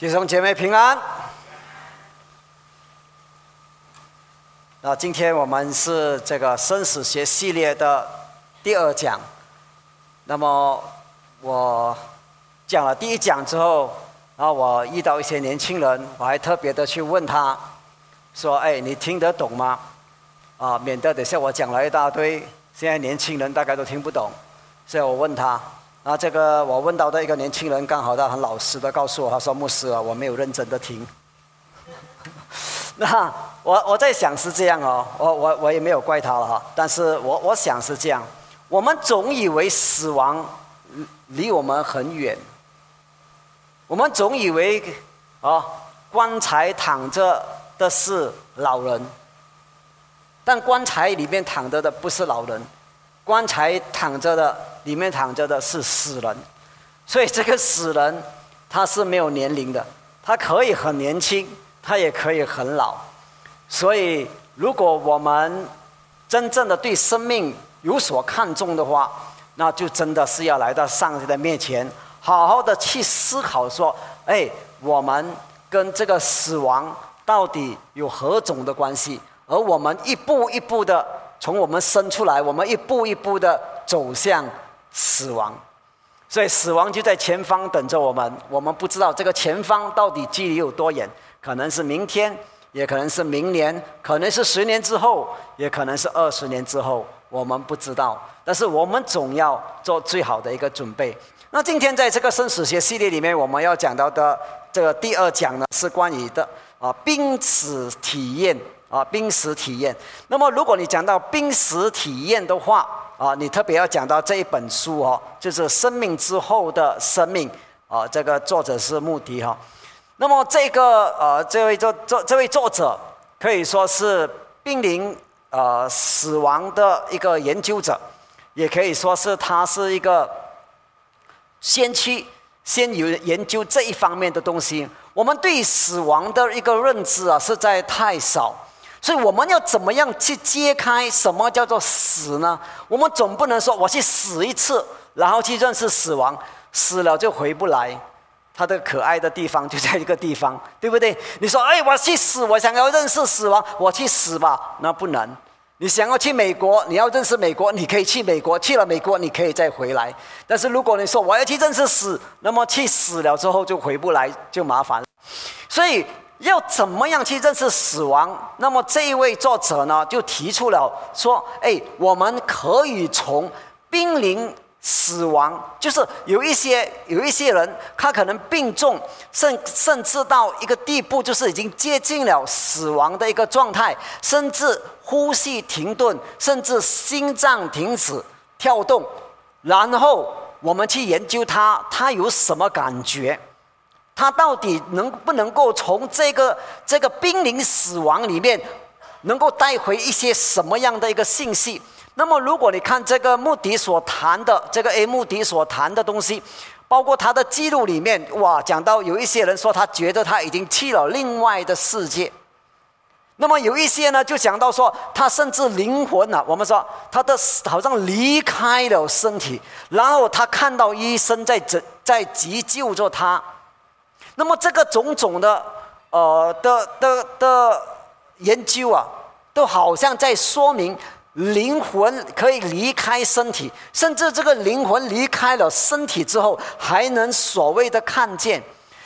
弟兄姐妹平安。那今天我们是这个生死学系列的第二讲。那么我讲了第一讲之后，然后我遇到一些年轻人，我还特别的去问他，说：“哎，你听得懂吗？”啊，免得等下我讲了一大堆，现在年轻人大概都听不懂，所以我问他。啊这个我问到的一个年轻人，刚好他很老实的告诉我，他说：“牧师啊，我没有认真的听。”那我我在想是这样哦，我我我也没有怪他了哈。但是我我想是这样，我们总以为死亡离我们很远，我们总以为啊棺材躺着的是老人，但棺材里面躺着的不是老人，棺材躺着的。里面躺着的是死人，所以这个死人他是没有年龄的，他可以很年轻，他也可以很老。所以，如果我们真正的对生命有所看重的话，那就真的是要来到上帝的面前，好好的去思考说：哎，我们跟这个死亡到底有何种的关系？而我们一步一步的从我们生出来，我们一步一步的走向。死亡，所以死亡就在前方等着我们。我们不知道这个前方到底距离有多远，可能是明天，也可能是明年，可能是十年之后，也可能是二十年之后，我们不知道。但是我们总要做最好的一个准备。那今天在这个生死学系列里面，我们要讲到的这个第二讲呢，是关于的啊濒死体验啊濒死体验。那么如果你讲到濒死体验的话，啊，你特别要讲到这一本书哦，就是《生命之后的生命》啊，这个作者是穆迪哈。那么这个呃，这位作作这位作者可以说是濒临呃死亡的一个研究者，也可以说是他是一个先驱，先有研究这一方面的东西。我们对死亡的一个认知啊，实在太少。所以我们要怎么样去揭开什么叫做死呢？我们总不能说我去死一次，然后去认识死亡，死了就回不来。他的可爱的地方就在一个地方，对不对？你说，哎，我去死，我想要认识死亡，我去死吧，那不能。你想要去美国，你要认识美国，你可以去美国，去了美国你可以再回来。但是如果你说我要去认识死，那么去死了之后就回不来，就麻烦。所以。要怎么样去认识死亡？那么这一位作者呢，就提出了说：“哎，我们可以从濒临死亡，就是有一些有一些人，他可能病重，甚甚至到一个地步，就是已经接近了死亡的一个状态，甚至呼吸停顿，甚至心脏停止跳动，然后我们去研究他，他有什么感觉？”他到底能不能够从这个这个濒临死亡里面，能够带回一些什么样的一个信息？那么，如果你看这个穆迪所谈的这个 A 穆迪所谈的东西，包括他的记录里面，哇，讲到有一些人说他觉得他已经去了另外的世界，那么有一些呢就讲到说他甚至灵魂啊，我们说他的好像离开了身体，然后他看到医生在在在急救着他。那么这个种种的，呃的的的研究啊，都好像在说明灵魂可以离开身体，甚至这个灵魂离开了身体之后，还能所谓的看见，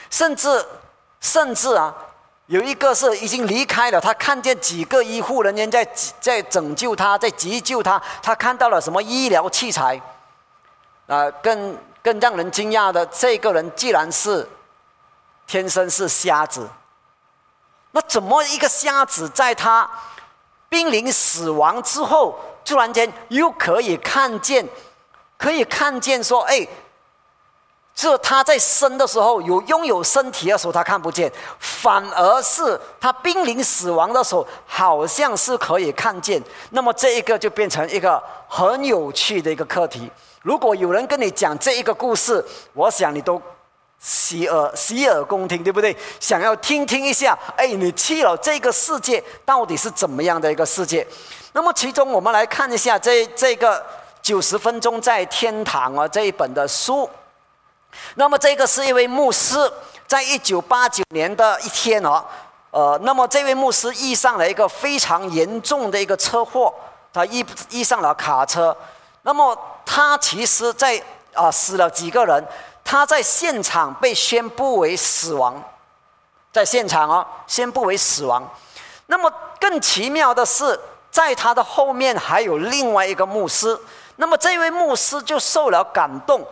甚至甚至啊，有一个是已经离开了，他看见几个医护人员在在拯救他，在急救他，他看到了什么医疗器材，啊，更更让人惊讶的，这个人既然是。天生是瞎子，那怎么一个瞎子在他濒临死亡之后，突然间又可以看见，可以看见说，哎，这他在生的时候有拥有身体的时候他看不见，反而是他濒临死亡的时候，好像是可以看见。那么这一个就变成一个很有趣的一个课题。如果有人跟你讲这一个故事，我想你都。洗耳洗耳恭听，对不对？想要听听一下，哎，你去了这个世界到底是怎么样的一个世界？那么，其中我们来看一下这这个九十分钟在天堂啊这一本的书。那么，这个是一位牧师，在一九八九年的一天哦，呃，那么这位牧师遇上了一个非常严重的一个车祸，他遇遇上了卡车，那么他其实在啊死了几个人，他在现场被宣布为死亡，在现场哦宣布为死亡。那么更奇妙的是，在他的后面还有另外一个牧师，那么这位牧师就受了感动。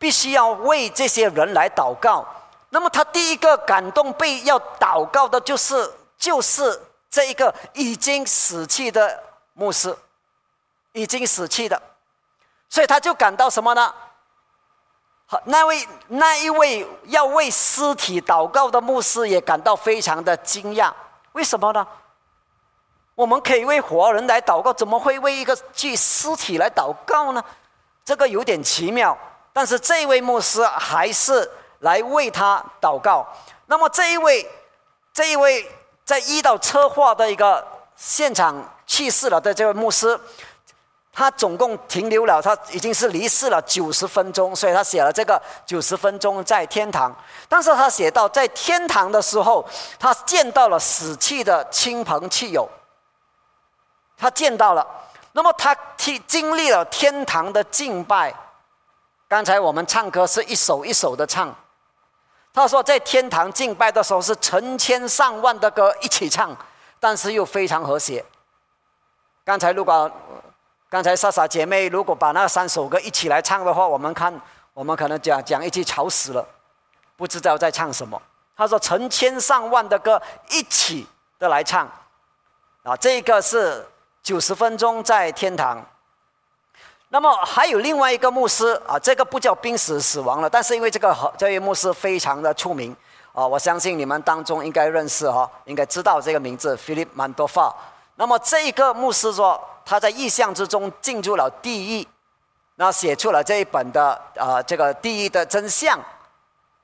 必须要为这些人来祷告。那么他第一个感动被要祷告的，就是就是这一个已经死去的牧师，已经死去的，所以他就感到什么呢？好，那位那一位要为尸体祷告的牧师也感到非常的惊讶。为什么呢？我们可以为活人来祷告，怎么会为一个具尸体来祷告呢？这个有点奇妙。但是这位牧师还是来为他祷告。那么这一位，这一位在遇到车祸的一个现场去世了的这位牧师，他总共停留了，他已经是离世了九十分钟，所以他写了这个九十分钟在天堂。但是他写到在天堂的时候，他见到了死去的亲朋戚友，他见到了。那么他经经历了天堂的敬拜。刚才我们唱歌是一首一首的唱，他说在天堂敬拜的时候是成千上万的歌一起唱，但是又非常和谐。刚才如果刚才莎莎姐妹如果把那三首歌一起来唱的话，我们看我们可能讲讲一句吵死了，不知道在唱什么。他说成千上万的歌一起的来唱，啊，这个是九十分钟在天堂。那么还有另外一个牧师啊，这个不叫濒死死亡了，但是因为这个这位牧师非常的出名啊，我相信你们当中应该认识哈，应该知道这个名字，Philip Mandofa。那么这一个牧师说，他在意象之中进入了地狱，那写出了这一本的啊这个地狱的真相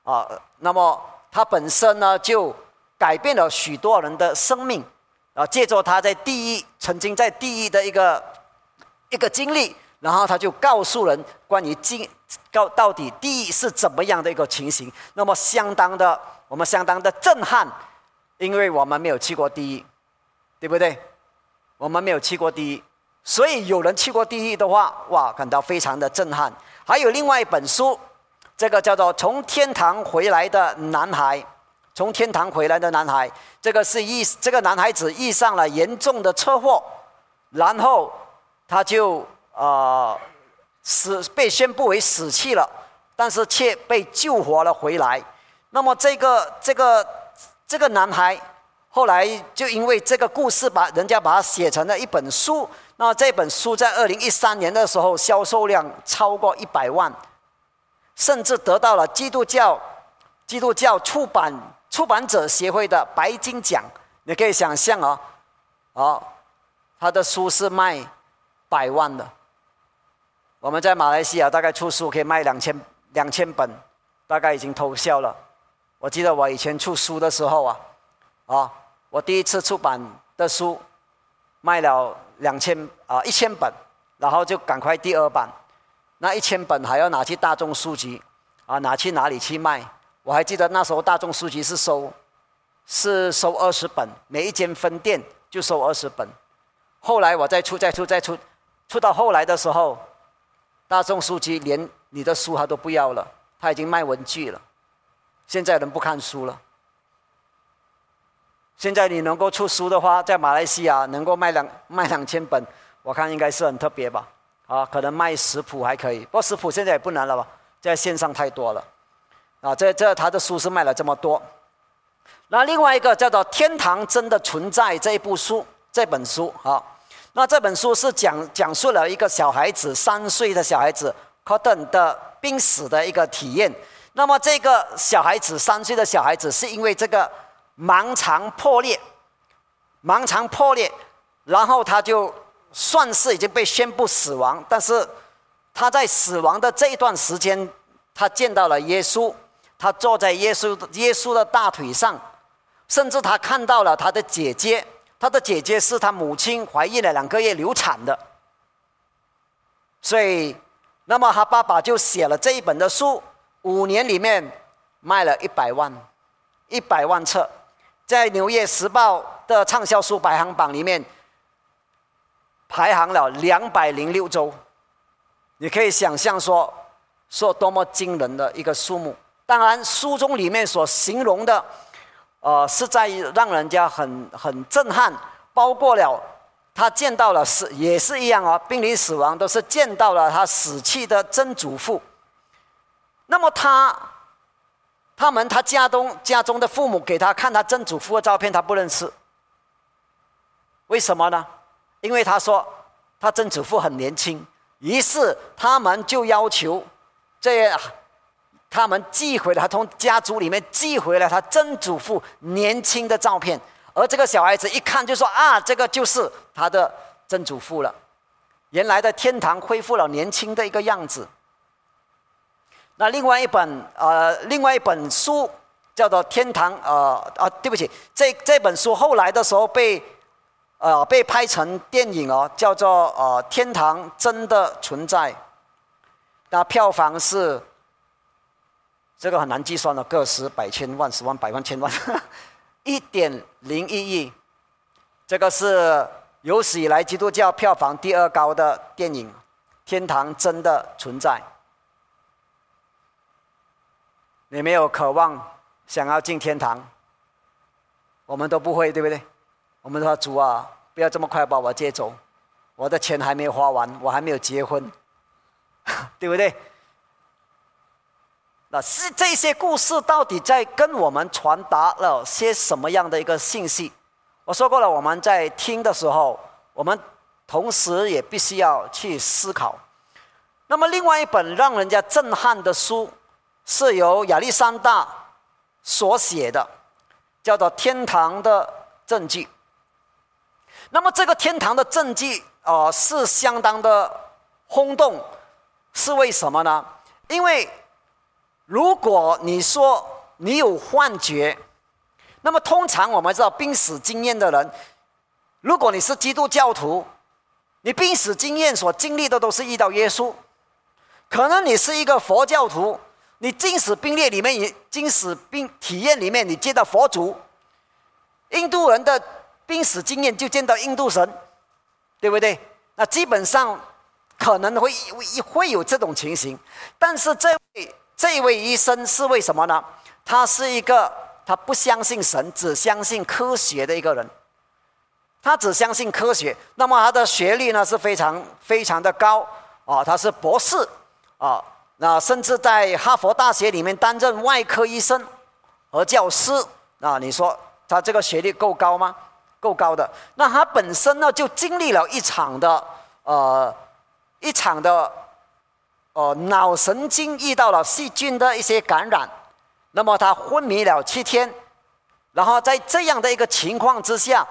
啊。那么他本身呢就改变了许多人的生命啊，借助他在地狱曾经在地狱的一个一个经历。然后他就告诉人关于经告到底地狱是怎么样的一个情形，那么相当的我们相当的震撼，因为我们没有去过地狱，对不对？我们没有去过地狱，所以有人去过地狱的话，哇，感到非常的震撼。还有另外一本书，这个叫做《从天堂回来的男孩》，从天堂回来的男孩，这个是遇这个男孩子遇上了严重的车祸，然后他就。啊，死被宣布为死去了，但是却被救活了回来。那么这个这个这个男孩后来就因为这个故事，把人家把它写成了一本书。那这本书在二零一三年的时候销售量超过一百万，甚至得到了基督教基督教出版出版者协会的白金奖。你可以想象啊，啊，他的书是卖百万的。我们在马来西亚大概出书可以卖两千两千本，大概已经偷销了。我记得我以前出书的时候啊，啊，我第一次出版的书卖了两千啊一千本，然后就赶快第二版，那一千本还要拿去大众书籍啊，拿去哪里去卖？我还记得那时候大众书籍是收是收二十本，每一间分店就收二十本。后来我再出再出再出，出到后来的时候。大众书籍连你的书他都不要了，他已经卖文具了。现在人不看书了。现在你能够出书的话，在马来西亚能够卖两卖两千本，我看应该是很特别吧？啊，可能卖食谱还可以，不过食谱现在也不难了吧？在线上太多了。啊，这这他的书是卖了这么多。那另外一个叫做《天堂真的存在》这一部书，这本书啊。那这本书是讲讲述了一个小孩子三岁的小孩子 Cotton 的濒死的一个体验。那么这个小孩子三岁的小孩子是因为这个盲肠破裂，盲肠破裂，然后他就算是已经被宣布死亡。但是他在死亡的这一段时间，他见到了耶稣，他坐在耶稣耶稣的大腿上，甚至他看到了他的姐姐。他的姐姐是他母亲怀孕了两个月流产的，所以，那么他爸爸就写了这一本的书。五年里面，卖了一百万，一百万册，在《纽约时报》的畅销书排行榜里面排行了两百零六周。你可以想象说，说多么惊人的一个数目。当然，书中里面所形容的，呃，是在让人家很很震撼，包括了他见到了死也是一样哦，濒临死亡都是见到了他死去的曾祖父。那么他。他们他家中家中的父母给他看他曾祖父的照片，他不认识。为什么呢？因为他说他曾祖父很年轻，于是他们就要求这他们寄回来，从家族里面寄回来他曾祖父年轻的照片。而这个小孩子一看就说啊，这个就是他的曾祖父了，原来的天堂恢复了年轻的一个样子。那另外一本呃，另外一本书叫做《天堂》呃啊，对不起，这这本书后来的时候被呃被拍成电影哦，叫做呃《天堂真的存在》。那票房是这个很难计算的，个十百千万十万百万千万，一点零一亿。这个是有史以来基督教票房第二高的电影，《天堂真的存在》。你没有渴望想要进天堂，我们都不会，对不对？我们说主啊，不要这么快把我接走，我的钱还没有花完，我还没有结婚，对不对？那是这些故事到底在跟我们传达了些什么样的一个信息？我说过了，我们在听的时候，我们同时也必须要去思考。那么，另外一本让人家震撼的书。是由亚历山大所写的，叫做《天堂的证据》。那么这个天堂的证据啊，是相当的轰动，是为什么呢？因为如果你说你有幻觉，那么通常我们知道濒死经验的人，如果你是基督教徒，你濒死经验所经历的都是遇到耶稣；可能你是一个佛教徒。你精死兵列里面，也经死兵体验里面，你见到佛祖。印度人的濒死经验就见到印度神，对不对？那基本上可能会会有这种情形。但是这位这位医生是为什么呢？他是一个他不相信神，只相信科学的一个人。他只相信科学，那么他的学历呢是非常非常的高啊，他是博士啊。那甚至在哈佛大学里面担任外科医生和教师，啊，你说他这个学历够高吗？够高的。那他本身呢，就经历了一场的呃一场的呃脑神经遇到了细菌的一些感染，那么他昏迷了七天，然后在这样的一个情况之下，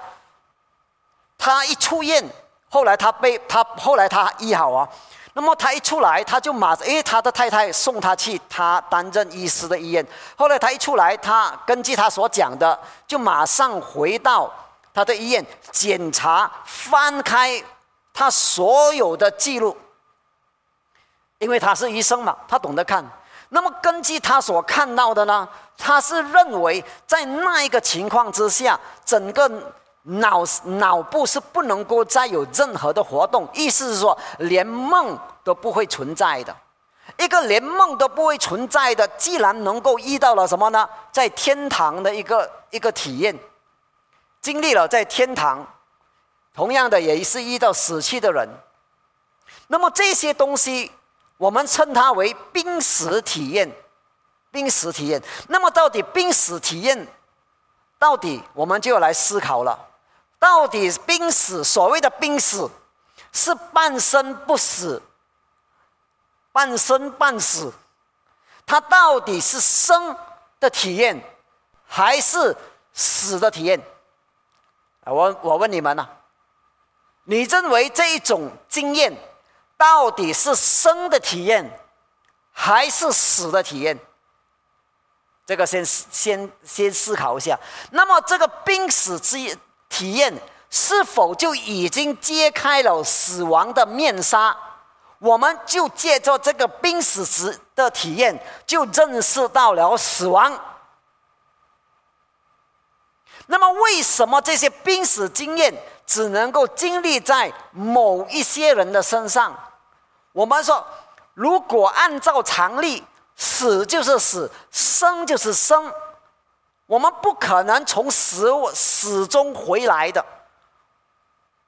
他一出院，后来他被他后来他医好啊。那么他一出来，他就马上，因为他的太太送他去他担任医师的医院。后来他一出来，他根据他所讲的，就马上回到他的医院检查，翻开他所有的记录，因为他是医生嘛，他懂得看。那么根据他所看到的呢，他是认为在那一个情况之下，整个。脑脑部是不能够再有任何的活动，意思是说，连梦都不会存在的。一个连梦都不会存在的，既然能够遇到了什么呢？在天堂的一个一个体验，经历了在天堂，同样的也是遇到死去的人。那么这些东西，我们称它为濒死体验，濒死体验。那么到底濒死体验，到底我们就要来思考了。到底濒死，所谓的濒死，是半生不死，半生半死。它到底是生的体验，还是死的体验？我我问你们呐，你认为这一种经验，到底是生的体验，还是死的体验？这个先先先思考一下。那么这个濒死之。体验是否就已经揭开了死亡的面纱，我们就借着这个濒死时的体验，就认识到了死亡。那么，为什么这些濒死经验只能够经历在某一些人的身上？我们说，如果按照常理，死就是死，生就是生，我们不可能从死死中回来的。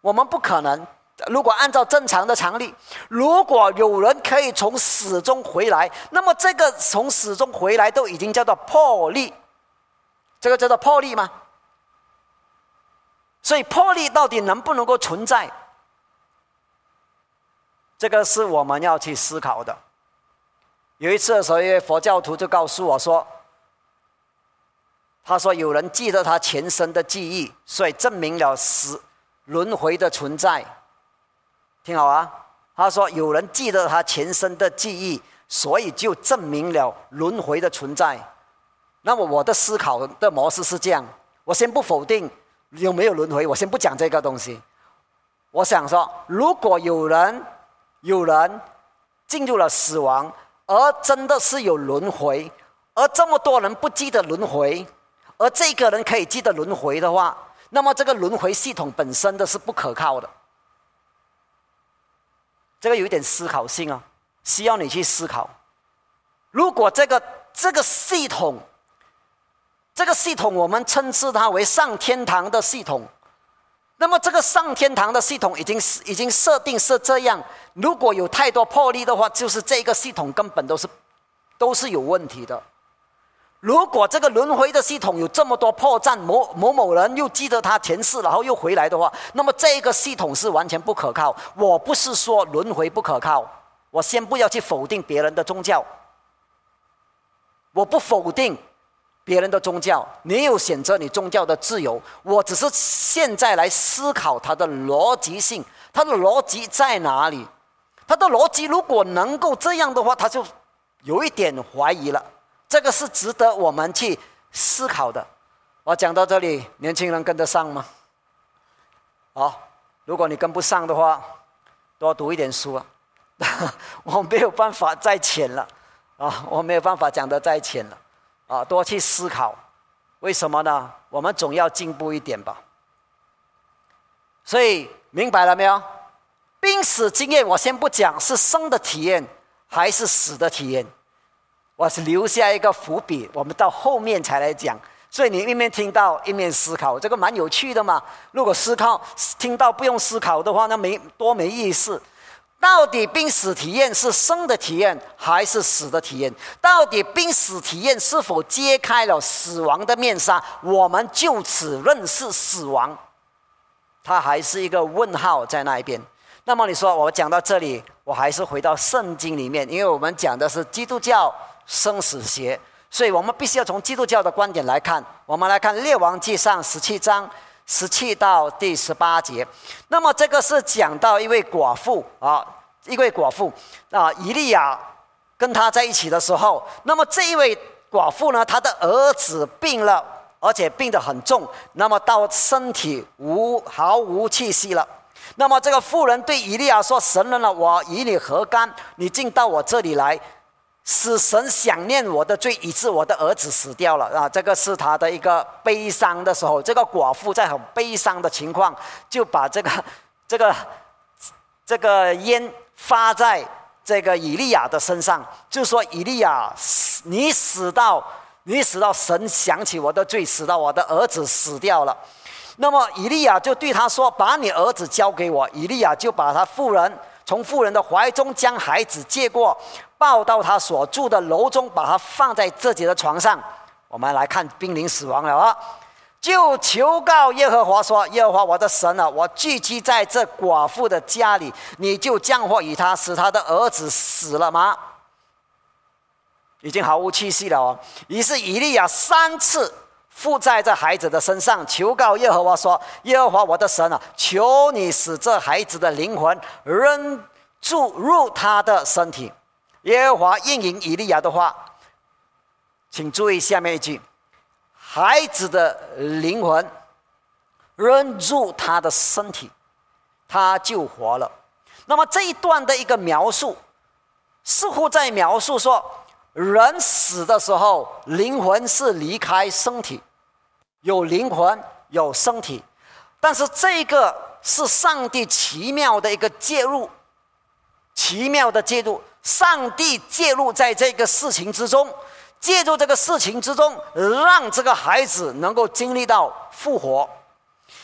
我们不可能。如果按照正常的常理，如果有人可以从死中回来，那么这个从死中回来都已经叫做破例，这个叫做破例吗？所以破例到底能不能够存在？这个是我们要去思考的。有一次的时候，一位佛教徒就告诉我说：“他说有人记得他前生的记忆，所以证明了死轮回的存在。”听好啊！他说有人记得他前生的记忆，所以就证明了轮回的存在。那么我的思考的模式是这样：我先不否定有没有轮回，我先不讲这个东西。我想说，如果有人有人进入了死亡，而真的是有轮回，而这么多人不记得轮回，而这个人可以记得轮回的话，那么这个轮回系统本身的是不可靠的。这个有一点思考性啊，需要你去思考。如果这个这个系统，这个系统我们称之它为上天堂的系统，那么这个上天堂的系统已经已经设定是这样。如果有太多破例的话，就是这个系统根本都是都是有问题的。如果这个轮回的系统有这么多破绽，某某某人又记得他前世，然后又回来的话，那么这个系统是完全不可靠。我不是说轮回不可靠，我先不要去否定别人的宗教，我不否定别人的宗教，你有选择你宗教的自由。我只是现在来思考它的逻辑性，它的逻辑在哪里？它的逻辑如果能够这样的话，他就有一点怀疑了。这个是值得我们去思考的。我讲到这里，年轻人跟得上吗？好，如果你跟不上的话，多读一点书啊。我没有办法再浅了啊，我没有办法讲的再浅了啊，多去思考。为什么呢？我们总要进步一点吧。所以明白了没有？濒死经验，我先不讲是生的体验还是死的体验。我是留下一个伏笔，我们到后面才来讲。所以你一面听到一面思考，这个蛮有趣的嘛。如果思考听到不用思考的话，那没多没意思。到底濒死体验是生的体验还是死的体验？到底濒死体验是否揭开了死亡的面纱？我们就此认识死亡，它还是一个问号在那一边。那么你说我讲到这里，我还是回到圣经里面，因为我们讲的是基督教。生死学，所以我们必须要从基督教的观点来看。我们来看《列王记上》十七章十七到第十八节。那么这个是讲到一位寡妇啊，一位寡妇啊，以利亚跟他在一起的时候，那么这一位寡妇呢，她的儿子病了，而且病得很重，那么到身体无毫无气息了。那么这个妇人对以利亚说：“神人了，我与你何干？你竟到我这里来。”使神想念我的罪，以致我的儿子死掉了啊！这个是他的一个悲伤的时候。这个寡妇在很悲伤的情况，就把这个、这个、这个烟发在这个以利亚的身上，就说：“以利亚，你死到你死到，神想起我的罪，死到我的儿子死掉了。”那么以利亚就对他说：“把你儿子交给我。”以利亚就把他妇人从妇人的怀中将孩子接过。抱到他所住的楼中，把他放在自己的床上。我们来看濒临死亡了啊！就求告耶和华说：“耶和华我的神啊，我聚集在这寡妇的家里，你就降祸与他，使他的儿子死了吗？”已经毫无气息了哦。于是以利亚三次附在这孩子的身上，求告耶和华说：“耶和华我的神啊，求你使这孩子的灵魂仍注入他的身体。”耶和华应允以利亚的话，请注意下面一句：孩子的灵魂扔入他的身体，他就活了。那么这一段的一个描述，似乎在描述说，人死的时候，灵魂是离开身体，有灵魂，有身体，但是这个是上帝奇妙的一个介入，奇妙的介入，上帝介入在这个事情之中，介入这个事情之中，让这个孩子能够经历到复活，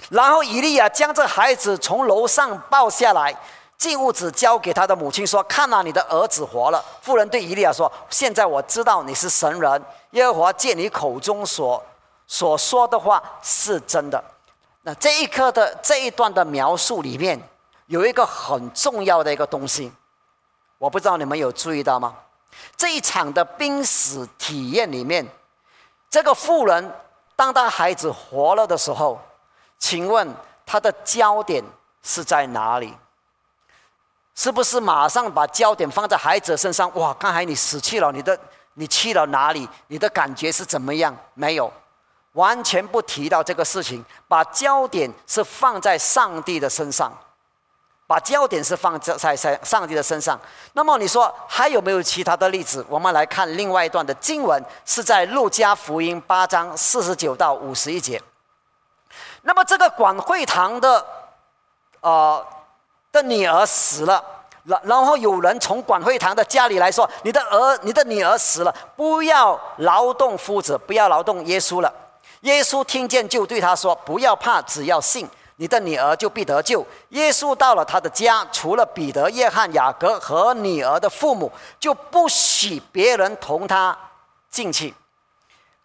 然后以利亚将这孩子从楼上抱下来。进屋子交给他的母亲说：“看呐，你的儿子活了。”妇人对以利亚说：“现在我知道你是神人，耶和华借你口中所所说的话是真的。”那这一刻的这一段的描述里面有一个很重要的一个东西，我不知道你们有注意到吗？这一场的濒死体验里面，这个妇人当他孩子活了的时候，请问他的焦点是在哪里？是不是马上把焦点放在孩子身上？哇，刚才你死去了，你的你去了哪里？你的感觉是怎么样？没有，完全不提到这个事情，把焦点是放在上帝的身上，把焦点是放在在在上帝的身上。那么你说还有没有其他的例子？我们来看另外一段的经文，是在路加福音八章四十九到五十一节。那么这个管会堂的，呃。的女儿死了，然然后有人从管会堂的家里来说：“你的儿，你的女儿死了，不要劳动夫子，不要劳动耶稣了。”耶稣听见就对他说：“不要怕，只要信，你的女儿就必得救。”耶稣到了他的家，除了彼得、约翰、雅各和女儿的父母，就不许别人同他进去。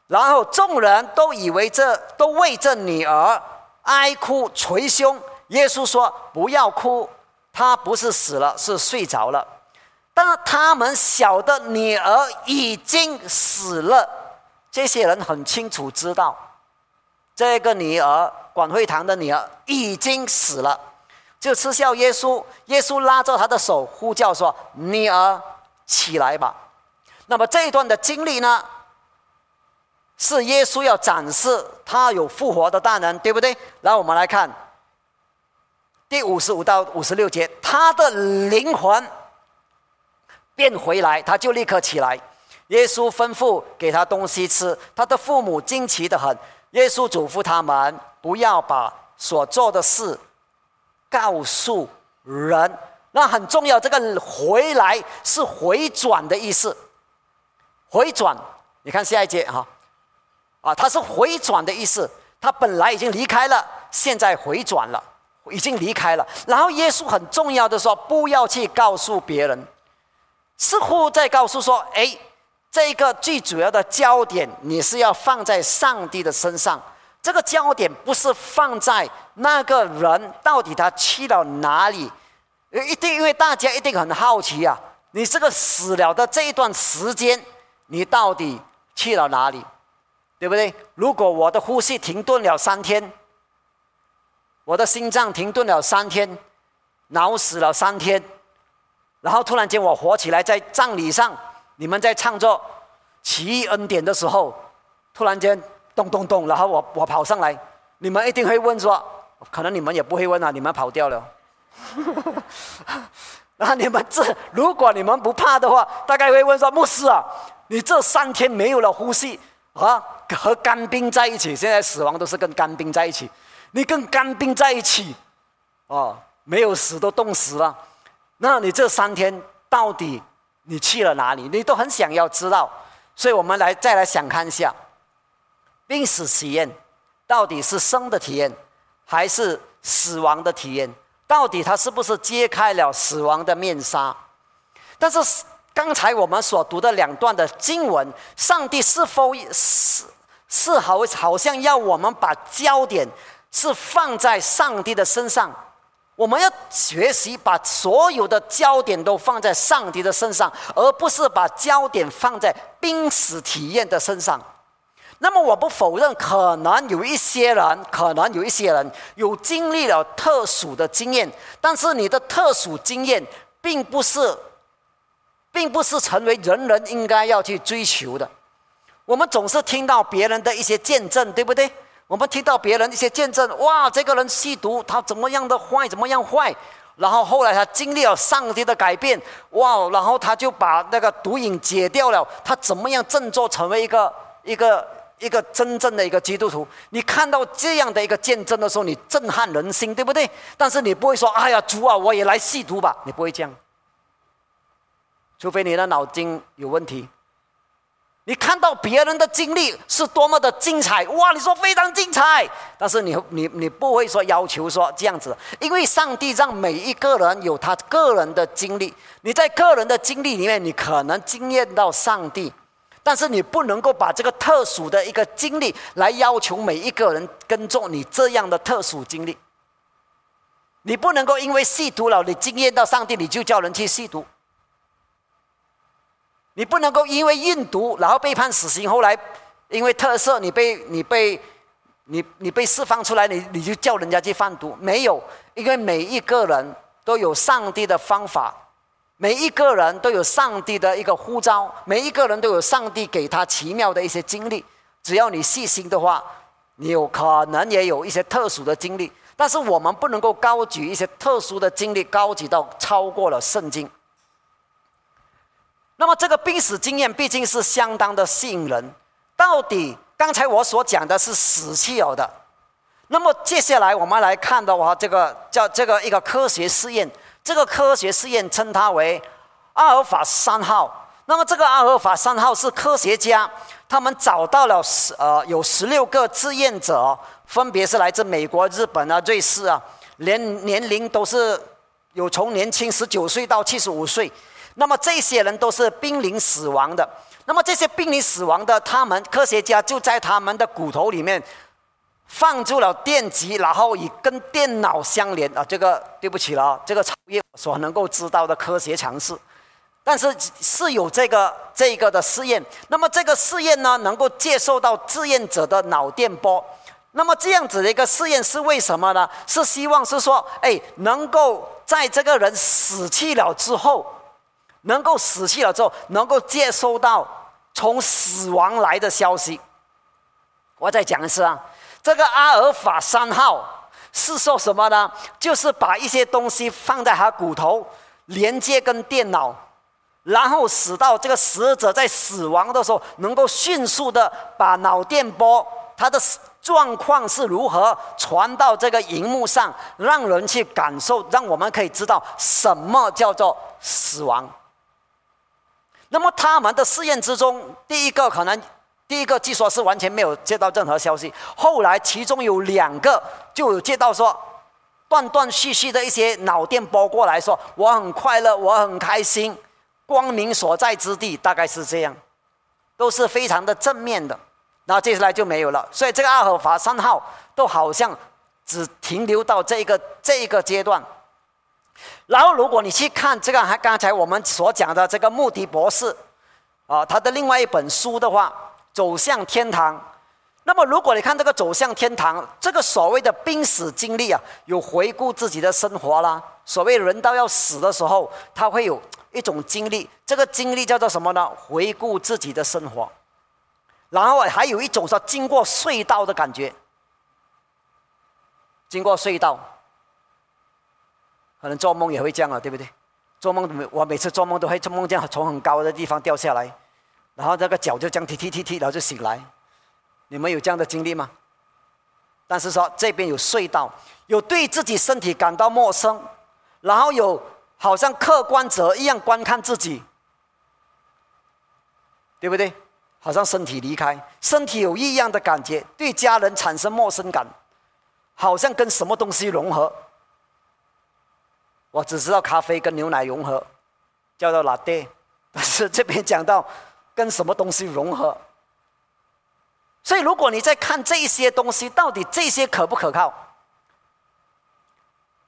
然后众人都以为这都为这女儿哀哭捶胸。耶稣说：“不要哭。”他不是死了，是睡着了。但他们晓得女儿已经死了。这些人很清楚知道，这个女儿管会堂的女儿已经死了，就嗤笑耶稣。耶稣拉着他的手，呼叫说：“女儿，起来吧。”那么这一段的经历呢，是耶稣要展示他有复活的大能，对不对？然后我们来看。第五十五到五十六节，他的灵魂变回来，他就立刻起来。耶稣吩咐给他东西吃，他的父母惊奇的很。耶稣嘱咐他们不要把所做的事告诉人。那很重要，这个回来是回转的意思。回转，你看下一节哈，啊，他是回转的意思。他本来已经离开了，现在回转了。已经离开了，然后耶稣很重要的说：“不要去告诉别人。”似乎在告诉说：“哎，这个最主要的焦点，你是要放在上帝的身上。这个焦点不是放在那个人到底他去了哪里。一定因为大家一定很好奇啊，你这个死了的这一段时间，你到底去了哪里？对不对？如果我的呼吸停顿了三天。”我的心脏停顿了三天，脑死了三天，然后突然间我活起来，在葬礼上，你们在唱作奇异恩典的时候，突然间咚咚咚，然后我我跑上来，你们一定会问说，可能你们也不会问啊，你们跑掉了。然后你们这，如果你们不怕的话，大概会问说，牧师啊，你这三天没有了呼吸啊，和干冰在一起，现在死亡都是跟干冰在一起。你跟干冰在一起，哦，没有死都冻死了，那你这三天到底你去了哪里？你都很想要知道，所以我们来再来想看一下，濒死体验到底是生的体验，还是死亡的体验？到底它是不是揭开了死亡的面纱？但是刚才我们所读的两段的经文，上帝是否是是好好像要我们把焦点？是放在上帝的身上，我们要学习把所有的焦点都放在上帝的身上，而不是把焦点放在濒死体验的身上。那么，我不否认，可能有一些人，可能有一些人有经历了特殊的经验，但是你的特殊经验并不是，并不是成为人人应该要去追求的。我们总是听到别人的一些见证，对不对？我们听到别人一些见证，哇，这个人吸毒，他怎么样的坏，怎么样坏，然后后来他经历了上帝的改变，哇！然后他就把那个毒瘾解掉了。他怎么样振作成为一个一个一个真正的一个基督徒？你看到这样的一个见证的时候，你震撼人心，对不对？但是你不会说：“哎呀，主啊，我也来吸毒吧？”你不会这样，除非你的脑筋有问题。你看到别人的经历是多么的精彩，哇！你说非常精彩，但是你你你不会说要求说这样子，因为上帝让每一个人有他个人的经历。你在个人的经历里面，你可能经验到上帝，但是你不能够把这个特殊的一个经历来要求每一个人跟着你这样的特殊经历。你不能够因为吸毒了，你经验到上帝，你就叫人去吸毒。你不能够因为运毒，然后被判死刑，后来因为特色，你被你被你你被释放出来，你你就叫人家去贩毒？没有，因为每一个人都有上帝的方法，每一个人都有上帝的一个呼召，每一个人都有上帝给他奇妙的一些经历。只要你细心的话，你有可能也有一些特殊的经历。但是我们不能够高举一些特殊的经历，高举到超过了圣经。那么这个濒死经验毕竟是相当的吸引人。到底刚才我所讲的是死气有的，那么接下来我们来看的话，这个叫这个一个科学试验。这个科学试验称它为阿尔法三号。那么这个阿尔法三号是科学家他们找到了十呃有十六个志愿者，分别是来自美国、日本啊、瑞士啊，年年龄都是有从年轻十九岁到七十五岁。那么这些人都是濒临死亡的。那么这些濒临死亡的，他们科学家就在他们的骨头里面放入了电极，然后以跟电脑相连啊。这个对不起了，这个超越我所能够知道的科学常识。但是是有这个这个的试验。那么这个试验呢，能够接受到志愿者的脑电波。那么这样子的一个试验是为什么呢？是希望是说，哎，能够在这个人死去了之后。能够死去了之后，能够接收到从死亡来的消息。我再讲一次啊，这个阿尔法三号是说什么呢？就是把一些东西放在他骨头，连接跟电脑，然后使到这个死者在死亡的时候，能够迅速的把脑电波，他的状况是如何传到这个荧幕上，让人去感受，让我们可以知道什么叫做死亡。那么他们的试验之中，第一个可能，第一个据说是完全没有接到任何消息。后来其中有两个就有接到说，断断续续的一些脑电波过来说，我很快乐，我很开心，光明所在之地，大概是这样，都是非常的正面的。那接下来就没有了，所以这个阿尔法三号都好像只停留到这个这个阶段。然后，如果你去看这个，还刚才我们所讲的这个穆迪博士，啊，他的另外一本书的话，《走向天堂》。那么，如果你看这个《走向天堂》，这个所谓的濒死经历啊，有回顾自己的生活啦。所谓人到要死的时候，他会有一种经历，这个经历叫做什么呢？回顾自己的生活。然后还有一种说经过隧道的感觉，经过隧道。可能做梦也会这样啊，对不对？做梦我每次做梦都会做梦见从很高的地方掉下来，然后那个脚就这样踢踢踢踢，然后就醒来。你们有这样的经历吗？但是说这边有隧道，有对自己身体感到陌生，然后有好像客观者一样观看自己，对不对？好像身体离开，身体有异样的感觉，对家人产生陌生感，好像跟什么东西融合。我只知道咖啡跟牛奶融合，叫做拿铁 但是这边讲到跟什么东西融合，所以如果你在看这些东西，到底这些可不可靠？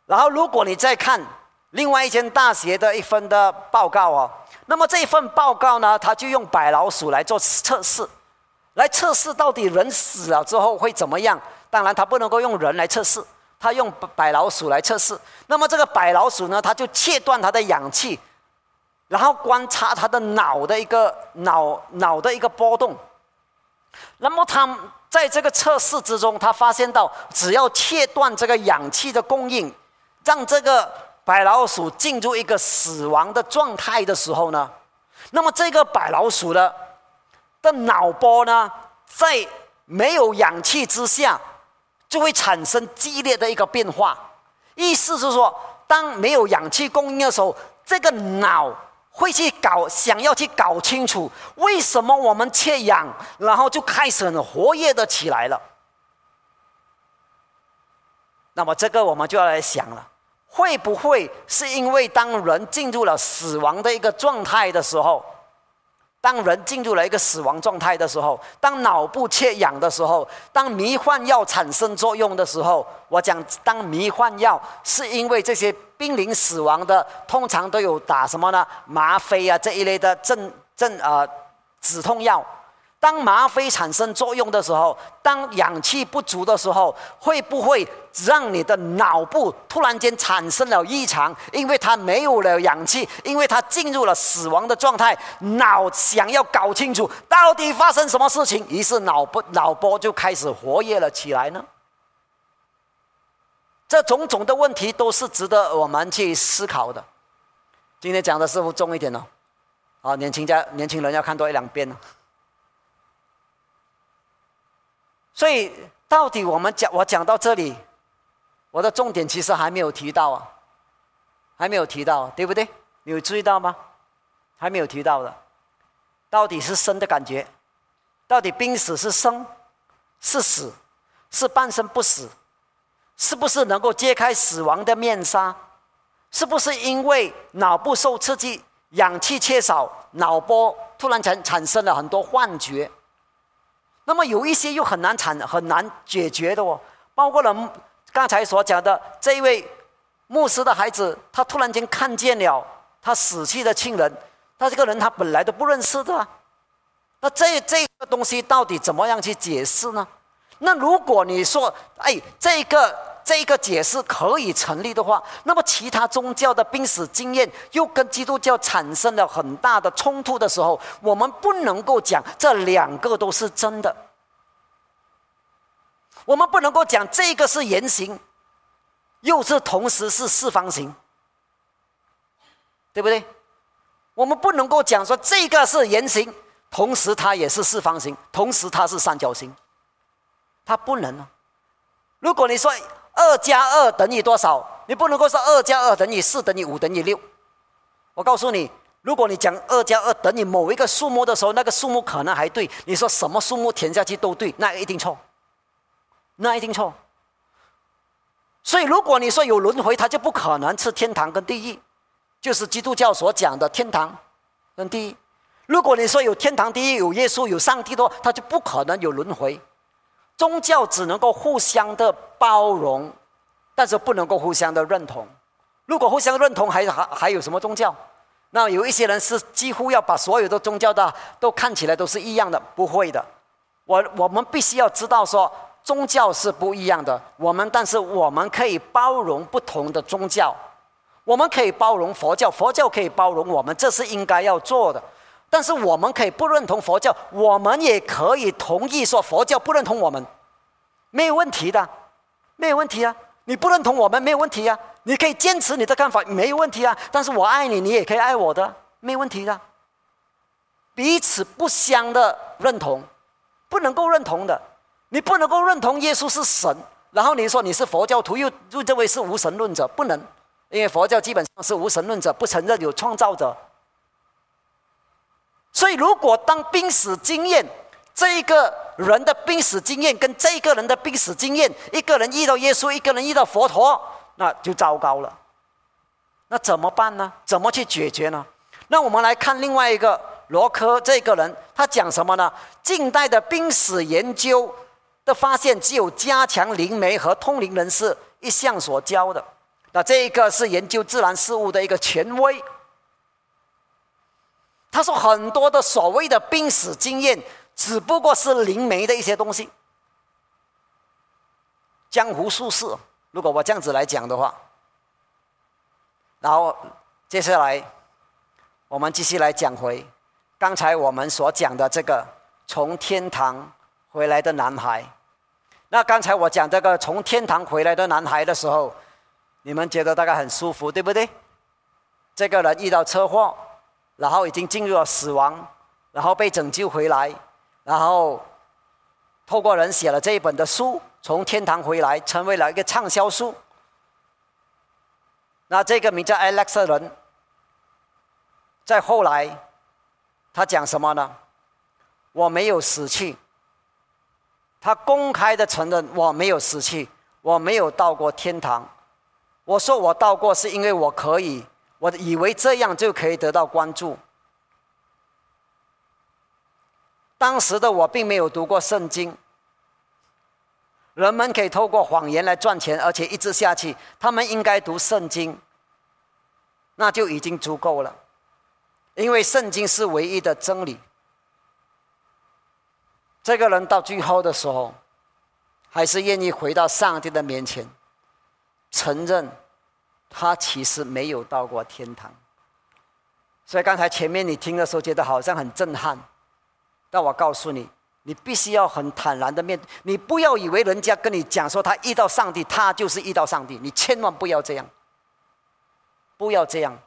然后如果你再看另外一间大学的一份的报告哦，那么这份报告呢，他就用白老鼠来做测试，来测试到底人死了之后会怎么样？当然，他不能够用人来测试。他用白老鼠来测试，那么这个白老鼠呢，他就切断它的氧气，然后观察它的脑的一个脑脑的一个波动。那么他在这个测试之中，他发现到只要切断这个氧气的供应，让这个白老鼠进入一个死亡的状态的时候呢，那么这个白老鼠的的脑波呢，在没有氧气之下，就会产生激烈的一个变化。意思是说，当没有氧气供应的时候，这个脑会去搞，想要去搞清楚为什么我们缺氧，然后就开始很活跃的起来了。那么这个我们就要来想了，会不会是因为当人进入了死亡的一个状态的时候，当人进入了一个死亡状态的时候，当脑部缺氧的时候，当迷幻药产生作用的时候，我讲当迷幻药是因为这些濒临死亡的通常都有打什么呢？吗啡啊这一类的镇镇呃止痛药。当吗啡产生作用的时候，当氧气不足的时候，会不会让你的脑部突然间产生了异常？因为它没有了氧气，因为它进入了死亡的状态，脑想要搞清楚到底发生什么事情，于是脑波脑波就开始活跃了起来呢？这种种的问题都是值得我们去思考的。今天讲的是不是重一点呢？啊，年轻家年轻人要看多一两遍呢。所以，到底我们讲，我讲到这里，我的重点其实还没有提到啊，还没有提到，对不对？你有注意到吗？还没有提到的，到底是生的感觉，到底濒死是生，是死，是半生不死，是不是能够揭开死亡的面纱？是不是因为脑部受刺激，氧气缺少，脑波突然产产生了很多幻觉？那么有一些又很难产很难解决的哦，包括了刚才所讲的这一位牧师的孩子，他突然间看见了他死去的亲人，他这个人他本来都不认识的，那这这个东西到底怎么样去解释呢？那如果你说，哎，这个这个解释可以成立的话，那么其他宗教的濒死经验又跟基督教产生了很大的冲突的时候，我们不能够讲这两个都是真的。我们不能够讲这个是圆形，又是同时是四方形，对不对？我们不能够讲说这个是圆形，同时它也是四方形，同时它是三角形，他不能啊。如果你说二加二等于多少，你不能够说二加二等于四等于五等于六。我告诉你，如果你讲二加二等于某一个数目的时候，那个数目可能还对，你说什么数目填下去都对，那一定错。那一定错。所以，如果你说有轮回，它就不可能是天堂跟地狱，就是基督教所讲的天堂跟地狱。如果你说有天堂、地狱，有耶稣、有上帝的话，它就不可能有轮回。宗教只能够互相的包容，但是不能够互相的认同。如果互相认同，还还还有什么宗教？那有一些人是几乎要把所有的宗教的都看起来都是一样的，不会的。我我们必须要知道说。宗教是不一样的，我们但是我们可以包容不同的宗教，我们可以包容佛教，佛教可以包容我们，这是应该要做的。但是我们可以不认同佛教，我们也可以同意说佛教不认同我们，没有问题的，没有问题啊！你不认同我们没有问题啊，你可以坚持你的看法没有问题啊。但是我爱你，你也可以爱我的，没有问题的。彼此不相的认同，不能够认同的。你不能够认同耶稣是神，然后你说你是佛教徒，又又认为是无神论者，不能，因为佛教基本上是无神论者，不承认有创造者。所以，如果当濒死经验，这一个人的濒死经验跟这个人的濒死经验，一个人遇到耶稣，一个人遇到佛陀，那就糟糕了。那怎么办呢？怎么去解决呢？那我们来看另外一个罗科这个人，他讲什么呢？近代的濒死研究。的发现只有加强灵媒和通灵人士一项所教的，那这一个是研究自然事物的一个权威。他说很多的所谓的濒死经验，只不过是灵媒的一些东西，江湖术士。如果我这样子来讲的话，然后接下来我们继续来讲回刚才我们所讲的这个从天堂。回来的男孩，那刚才我讲这个从天堂回来的男孩的时候，你们觉得大概很舒服，对不对？这个人遇到车祸，然后已经进入了死亡，然后被拯救回来，然后透过人写了这一本的书，从天堂回来，成为了一个畅销书。那这个名叫 Alex 的人，在后来，他讲什么呢？我没有死去。他公开的承认我没有死去，我没有到过天堂。我说我到过，是因为我可以，我以为这样就可以得到关注。当时的我并没有读过圣经。人们可以透过谎言来赚钱，而且一直下去。他们应该读圣经，那就已经足够了，因为圣经是唯一的真理。这个人到最后的时候，还是愿意回到上帝的面前，承认他其实没有到过天堂。所以刚才前面你听的时候，觉得好像很震撼，但我告诉你，你必须要很坦然的面对。你不要以为人家跟你讲说他遇到上帝，他就是遇到上帝，你千万不要这样，不要这样。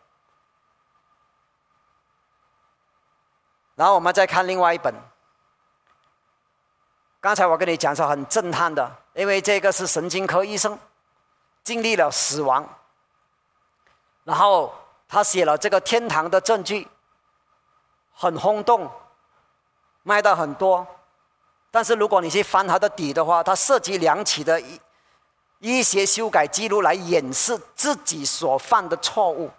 然后我们再看另外一本。刚才我跟你讲说很震撼的，因为这个是神经科医生，经历了死亡，然后他写了这个天堂的证据，很轰动，卖到很多。但是如果你去翻他的底的话，他涉及两起的医医学修改记录来掩饰自己所犯的错误，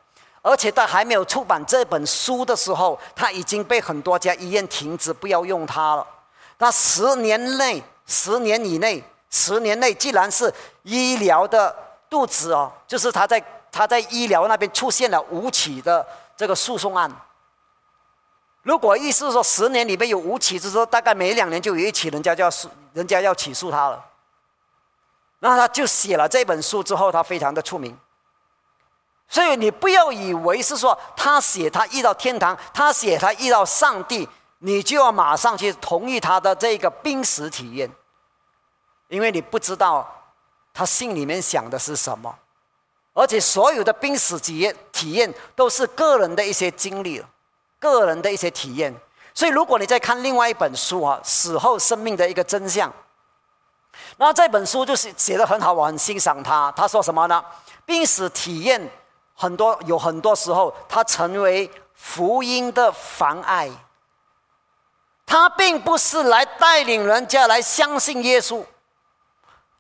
而且他还没有出版这本书的时候，他已经被很多家医院停止不要用它了。那十年内、十年以内、十年内，既然是医疗的肚子哦，就是他在他在医疗那边出现了五起的这个诉讼案。如果意思是说十年里面有五起，就是说大概每两年就有一起，人家就要诉，人家要起诉他了。那他就写了这本书之后，他非常的出名。所以你不要以为是说他写他遇到天堂，他写他遇到上帝。你就要马上去同意他的这个濒死体验，因为你不知道他心里面想的是什么，而且所有的濒死体验体验都是个人的一些经历，个人的一些体验。所以，如果你再看另外一本书啊，《死后生命的一个真相》，那这本书就是写的很好，我很欣赏他。他说什么呢？濒死体验很多，有很多时候它成为福音的妨碍。他并不是来带领人家来相信耶稣，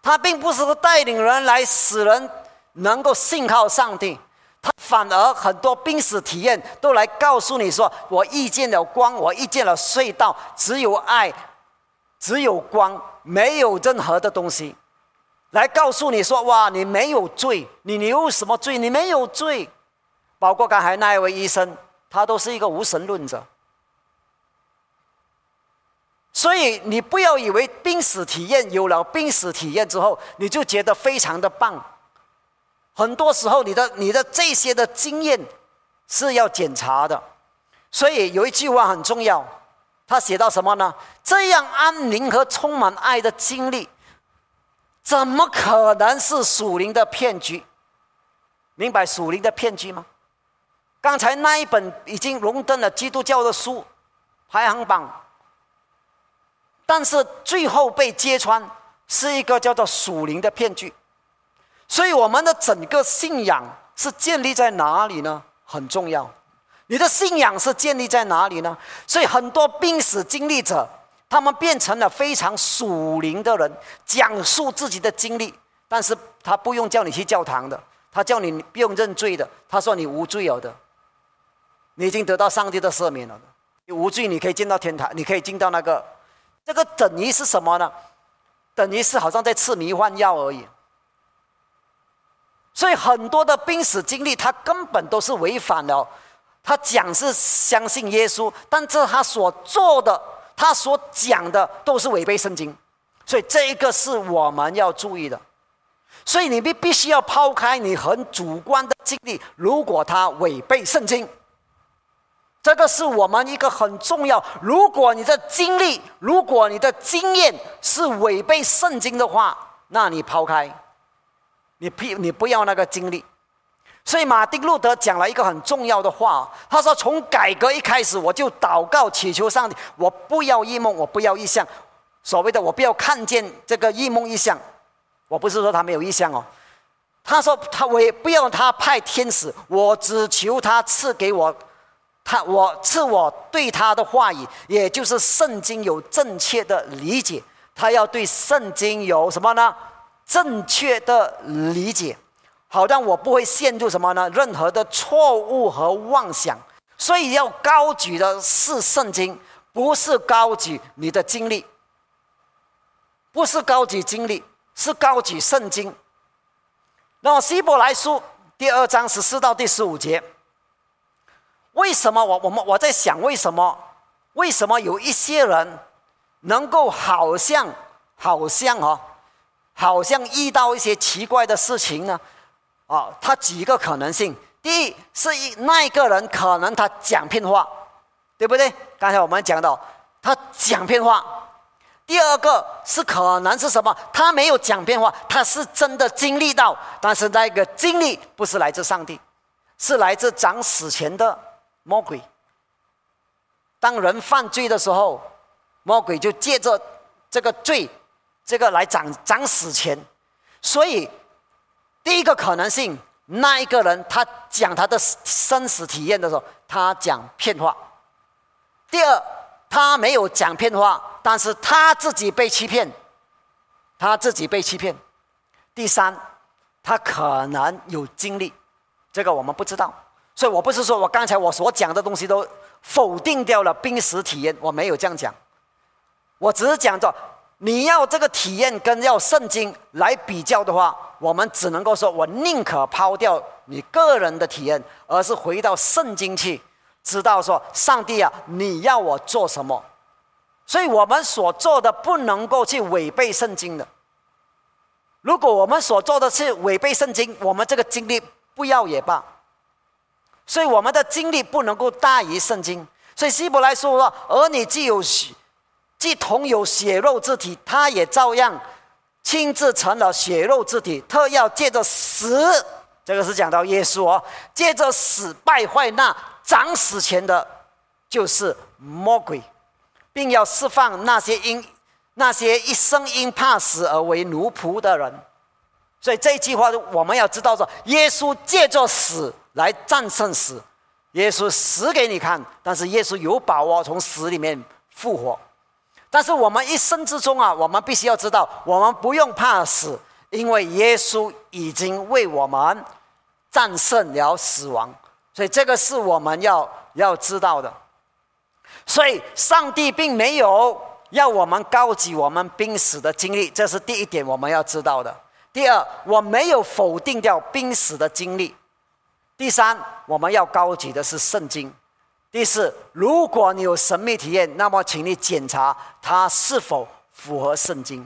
他并不是带领人来使人能够信靠上帝，他反而很多濒死体验都来告诉你说：“我遇见了光，我遇见了隧道，只有爱，只有光，没有任何的东西。”来告诉你说：“哇，你没有罪，你你有什么罪？你没有罪。”包括刚才那一位医生，他都是一个无神论者。所以你不要以为濒死体验有了濒死体验之后，你就觉得非常的棒。很多时候，你的你的这些的经验是要检查的。所以有一句话很重要，他写到什么呢？这样安宁和充满爱的经历，怎么可能是属灵的骗局？明白属灵的骗局吗？刚才那一本已经荣登了基督教的书排行榜。但是最后被揭穿是一个叫做属灵的骗局，所以我们的整个信仰是建立在哪里呢？很重要，你的信仰是建立在哪里呢？所以很多病死经历者，他们变成了非常属灵的人，讲述自己的经历，但是他不用叫你去教堂的，他叫你不用认罪的，他说你无罪有的，你已经得到上帝的赦免了，你无罪，你可以进到天堂，你可以进到那个。这个等于是什么呢？等于是好像在吃迷幻药而已。所以很多的濒死经历，他根本都是违反了。他讲是相信耶稣，但这他所做的，他所讲的都是违背圣经。所以这一个是我们要注意的。所以你必必须要抛开你很主观的经历，如果他违背圣经。这个是我们一个很重要。如果你的经历，如果你的经验是违背圣经的话，那你抛开，你不你不要那个经历。所以马丁路德讲了一个很重要的话，他说：“从改革一开始，我就祷告祈求上帝，我不要异梦，我不要异象。所谓的我不要看见这个异梦异象，我不是说他没有异象哦。他说他我也不要他派天使，我只求他赐给我，他我赐我对他的话语，也就是圣经有正确的理解。他要对圣经有什么呢？正确的理解。”好让我不会陷入什么呢？任何的错误和妄想。所以要高举的是圣经，不是高举你的经历，不是高举经历，是高举圣经。那么希伯来书第二章十四到第十五节，为什么我我们我在想，为什么为什么有一些人能够好像好像哦，好像遇到一些奇怪的事情呢？啊，他几个可能性：第一，是一那一个人可能他讲骗话，对不对？刚才我们讲到他讲骗话。第二个是可能是什么？他没有讲骗话，他是真的经历到，但是那个经历不是来自上帝，是来自长死前的魔鬼。当人犯罪的时候，魔鬼就借着这个罪，这个来涨涨死钱，所以。第一个可能性，那一个人他讲他的生死体验的时候，他讲骗话；第二，他没有讲骗话，但是他自己被欺骗，他自己被欺骗；第三，他可能有经历，这个我们不知道。所以我不是说我刚才我所讲的东西都否定掉了濒死体验，我没有这样讲，我只是讲着你要这个体验跟要圣经来比较的话。我们只能够说，我宁可抛掉你个人的体验，而是回到圣经去，知道说，上帝啊，你要我做什么？所以我们所做的不能够去违背圣经的。如果我们所做的是违背圣经，我们这个经历不要也罢。所以我们的经历不能够大于圣经。所以希伯来说说，儿女既有，既同有血肉之体，他也照样。亲自成了血肉之体，特要借着死，这个是讲到耶稣哦，借着死败坏那长死前的，就是魔鬼，并要释放那些因那些一生因怕死而为奴仆的人。所以这一句话，我们要知道说，耶稣借着死来战胜死，耶稣死给你看，但是耶稣有把握从死里面复活。但是我们一生之中啊，我们必须要知道，我们不用怕死，因为耶稣已经为我们战胜了死亡，所以这个是我们要要知道的。所以上帝并没有要我们高举我们濒死的经历，这是第一点我们要知道的。第二，我没有否定掉濒死的经历。第三，我们要高举的是圣经。第四，如果你有神秘体验，那么请你检查它是否符合圣经。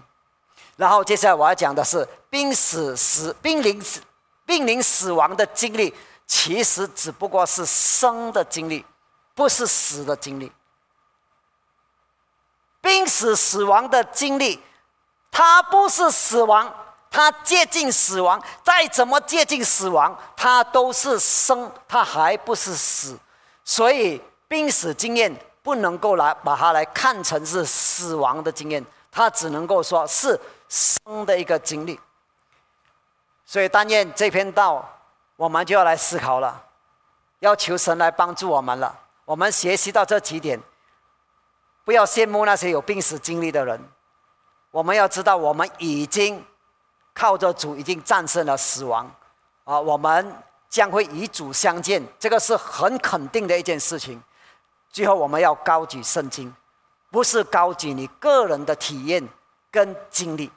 然后接下来我要讲的是濒死死濒临死濒临死亡的经历，其实只不过是生的经历，不是死的经历。濒死死亡的经历，它不是死亡，它接近死亡。再怎么接近死亡，它都是生，它还不是死。所以濒死经验不能够来把它来看成是死亡的经验，它只能够说是生的一个经历。所以但愿这篇道，我们就要来思考了，要求神来帮助我们了。我们学习到这几点，不要羡慕那些有病死经历的人。我们要知道，我们已经靠着主，已经战胜了死亡。啊，我们。将会与主相见，这个是很肯定的一件事情。最后，我们要高举圣经，不是高举你个人的体验跟经历。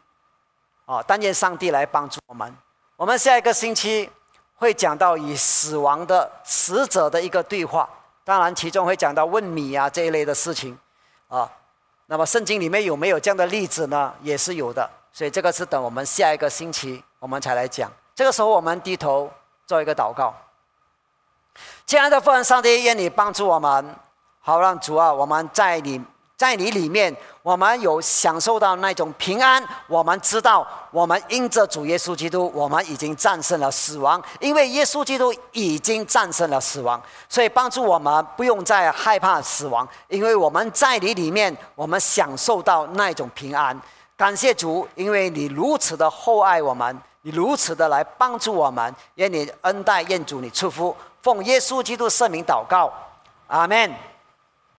啊，但愿上帝来帮助我们。我们下一个星期会讲到与死亡的死者的一个对话，当然其中会讲到问米啊这一类的事情。啊，那么圣经里面有没有这样的例子呢？也是有的。所以这个是等我们下一个星期我们才来讲。这个时候，我们低头。做一个祷告，亲爱的父神上帝，愿你帮助我们，好让主啊，我们在你在你里面，我们有享受到那种平安。我们知道，我们因着主耶稣基督，我们已经战胜了死亡。因为耶稣基督已经战胜了死亡，所以帮助我们不用再害怕死亡。因为我们在你里面，我们享受到那种平安。感谢主，因为你如此的厚爱我们，你如此的来帮助我们。愿你恩待，愿主你祝福。奉耶稣基督圣名祷告，阿门。